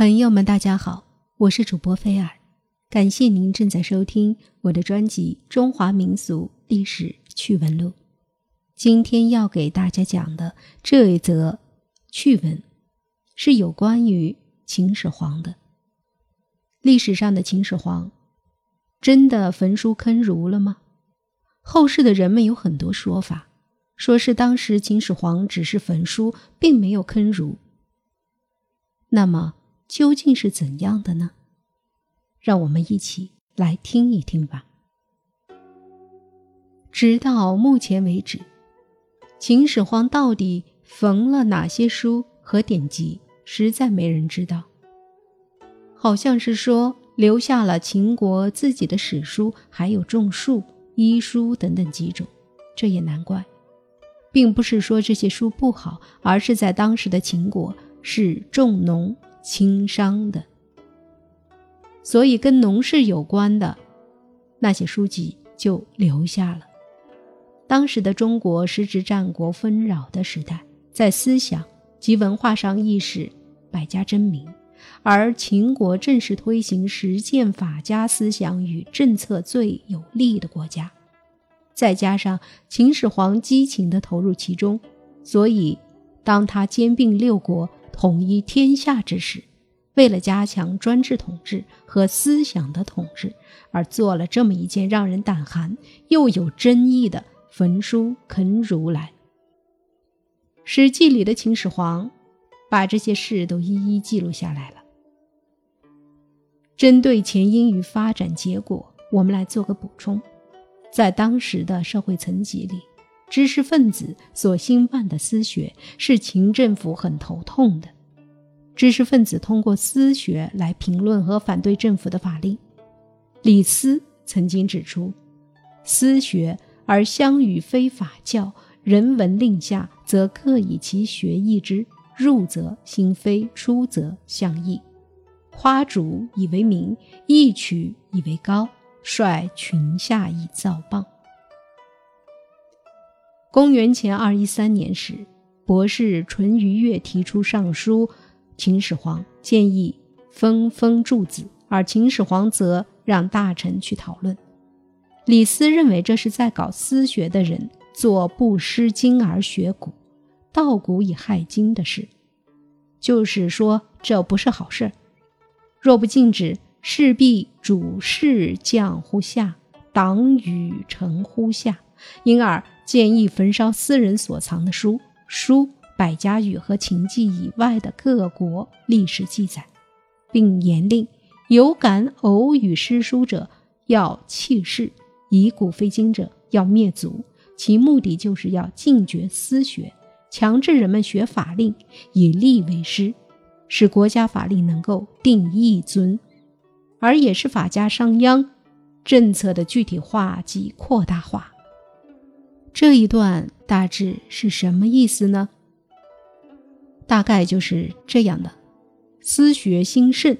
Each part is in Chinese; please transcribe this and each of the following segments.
朋友们，大家好，我是主播菲尔，感谢您正在收听我的专辑《中华民俗历史趣闻录》。今天要给大家讲的这一则趣闻，是有关于秦始皇的。历史上的秦始皇，真的焚书坑儒了吗？后世的人们有很多说法，说是当时秦始皇只是焚书，并没有坑儒。那么？究竟是怎样的呢？让我们一起来听一听吧。直到目前为止，秦始皇到底焚了哪些书和典籍，实在没人知道。好像是说留下了秦国自己的史书，还有种树、医书等等几种。这也难怪，并不是说这些书不好，而是在当时的秦国是重农。轻商的，所以跟农事有关的那些书籍就留下了。当时的中国时值战国纷扰的时代，在思想及文化上亦是百家争鸣，而秦国正是推行实践法家思想与政策最有利的国家。再加上秦始皇激情地投入其中，所以当他兼并六国。统一天下之时，为了加强专制统治和思想的统治，而做了这么一件让人胆寒又有争议的焚书坑儒来。《史记》里的秦始皇把这些事都一一记录下来了。针对前因与发展结果，我们来做个补充。在当时的社会层级里。知识分子所兴办的私学是秦政府很头痛的。知识分子通过私学来评论和反对政府的法令。李斯曾经指出：“私学而相与非法教，人文令下，则各以其学义之；入则心非，出则相异。夸主以为名，义取以为高，率群下以造谤。”公元前二一三年时，博士淳于越提出上书秦始皇，建议分封诸子，而秦始皇则让大臣去讨论。李斯认为这是在搞私学的人做不失今而学古、道古以害今的事，就是说这不是好事。若不禁止，势必主事降乎下，党羽臣乎下，因而。建议焚烧私人所藏的书、书、百家语和秦记以外的各国历史记载，并严令有敢偶语诗书者要弃市，以古非今者要灭族。其目的就是要禁绝私学，强制人们学法令，以吏为师，使国家法令能够定一尊，而也是法家商鞅政策的具体化及扩大化。这一段大致是什么意思呢？大概就是这样的：私学兴盛，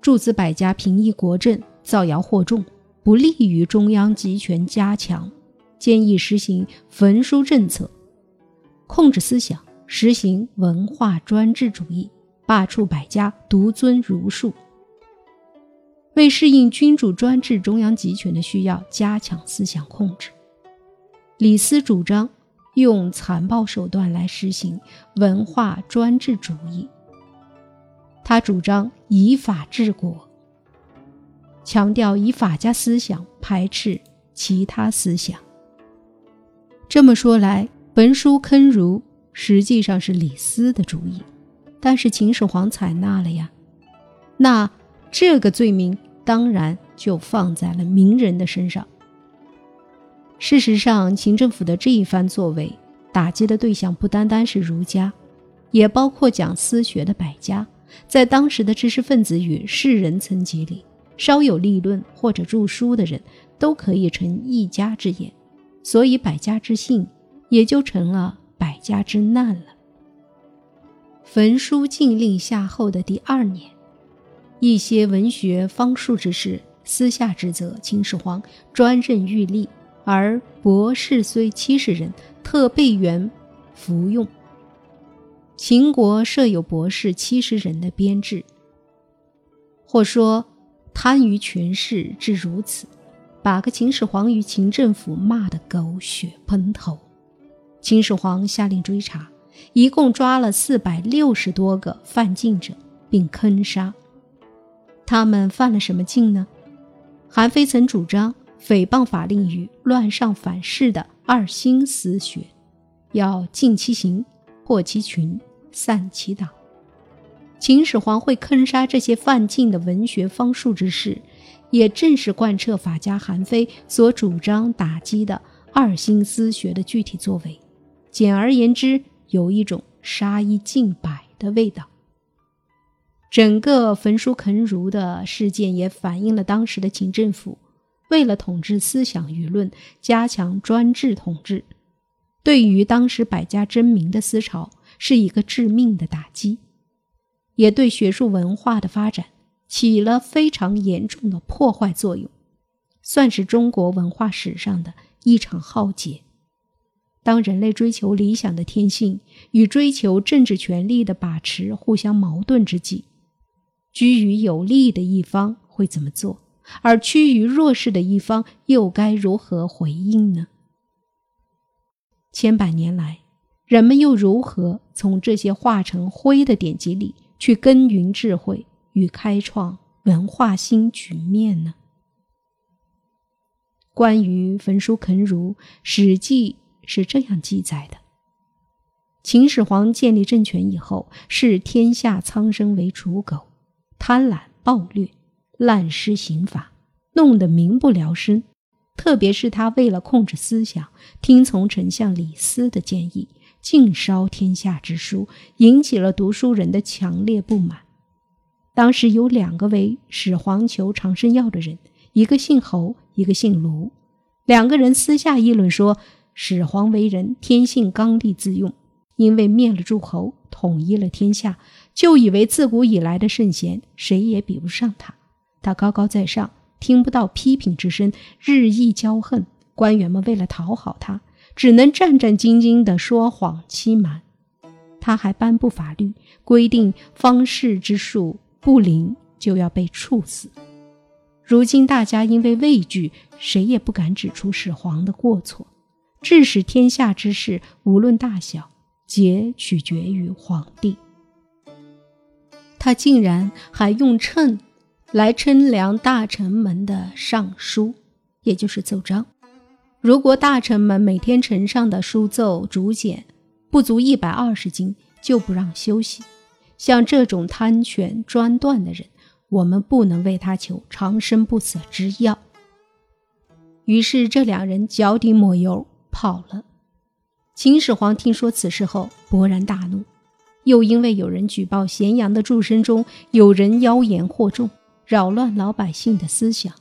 诸子百家平抑国政，造谣惑众，不利于中央集权加强。建议实行焚书政策，控制思想，实行文化专制主义，罢黜百家，独尊儒术。为适应君主专制、中央集权的需要，加强思想控制。李斯主张用残暴手段来实行文化专制主义。他主张以法治国，强调以法家思想排斥其他思想。这么说来，焚书坑儒实际上是李斯的主意，但是秦始皇采纳了呀。那这个罪名当然就放在了名人的身上。事实上，秦政府的这一番作为，打击的对象不单单是儒家，也包括讲私学的百家。在当时的知识分子与士人层级里，稍有立论或者著书的人，都可以成一家之言，所以百家之幸也就成了百家之难了。焚书禁令下后的第二年，一些文学方术之士私下指责秦始皇专任御吏。而博士虽七十人，特备员服用。秦国设有博士七十人的编制，或说贪于权势至如此，把个秦始皇与秦政府骂得狗血喷头。秦始皇下令追查，一共抓了四百六十多个犯禁者，并坑杀。他们犯了什么禁呢？韩非曾主张诽谤法令与乱上反噬的二心思学，要禁其行，破其群，散其党。秦始皇会坑杀这些犯禁的文学方术之士，也正是贯彻法家韩非所主张打击的二心思学的具体作为。简而言之，有一种杀一儆百的味道。整个焚书坑儒的事件也反映了当时的秦政府为了统治思想舆论、加强专制统治，对于当时百家争鸣的思潮是一个致命的打击。也对学术文化的发展起了非常严重的破坏作用，算是中国文化史上的一场浩劫。当人类追求理想的天性与追求政治权力的把持互相矛盾之际，居于有利的一方会怎么做，而趋于弱势的一方又该如何回应呢？千百年来，人们又如何从这些化成灰的典籍里？去耕耘智慧与开创文化新局面呢？关于焚书坑儒，《史记》是这样记载的：秦始皇建立政权以后，视天下苍生为刍狗，贪婪暴虐，滥施刑法，弄得民不聊生。特别是他为了控制思想，听从丞相李斯的建议。尽烧天下之书，引起了读书人的强烈不满。当时有两个为始皇求长生药的人，一个姓侯，一个姓卢。两个人私下议论说，始皇为人天性刚戾自用，因为灭了诸侯，统一了天下，就以为自古以来的圣贤谁也比不上他。他高高在上，听不到批评之声，日益骄横。官员们为了讨好他。只能战战兢兢地说谎欺瞒，他还颁布法律，规定方士之术不灵就要被处死。如今大家因为畏惧，谁也不敢指出始皇的过错，致使天下之事无论大小，皆取决于皇帝。他竟然还用秤来称量大臣们的上书，也就是奏章。如果大臣们每天呈上的书奏竹简不足一百二十斤，就不让休息。像这种贪权专断的人，我们不能为他求长生不死之药。于是这两人脚底抹油跑了。秦始皇听说此事后，勃然大怒，又因为有人举报咸阳的诸生中有人妖言惑众，扰乱老百姓的思想。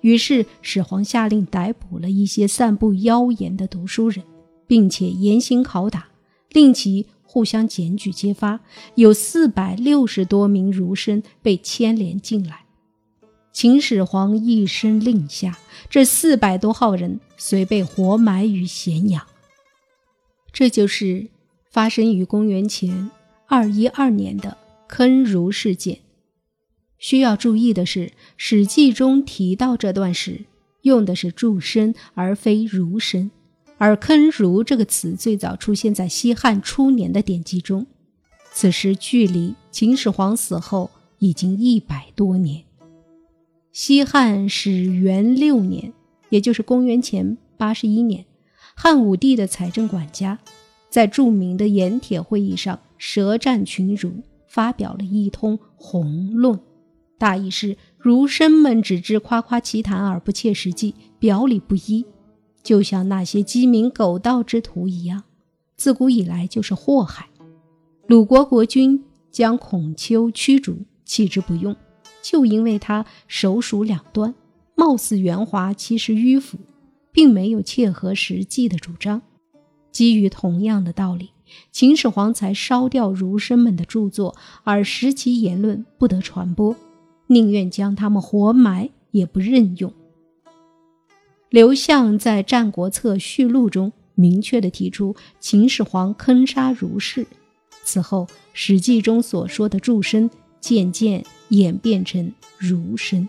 于是，始皇下令逮捕了一些散布妖言的读书人，并且严刑拷打，令其互相检举揭发。有四百六十多名儒生被牵连进来。秦始皇一声令下，这四百多号人遂被活埋于咸阳。这就是发生于公元前二一二年的坑儒事件。需要注意的是，《史记》中提到这段时，用的是祝生而非儒生，而“坑儒”这个词最早出现在西汉初年的典籍中，此时距离秦始皇死后已经一百多年。西汉始元六年，也就是公元前八十一年，汉武帝的财政管家在著名的盐铁会议上舌战群儒，发表了一通宏论。大意是，儒生们只知夸夸其谈而不切实际，表里不一，就像那些鸡鸣狗盗之徒一样，自古以来就是祸害。鲁国国君将孔丘驱逐，弃之不用，就因为他手鼠两端，貌似圆滑，其实迂腐，并没有切合实际的主张。基于同样的道理，秦始皇才烧掉儒生们的著作，而使其言论不得传播。宁愿将他们活埋，也不任用。刘向在《战国策序录》中明确地提出，秦始皇坑杀儒士。此后，《史记》中所说的祝生渐渐演变成儒生。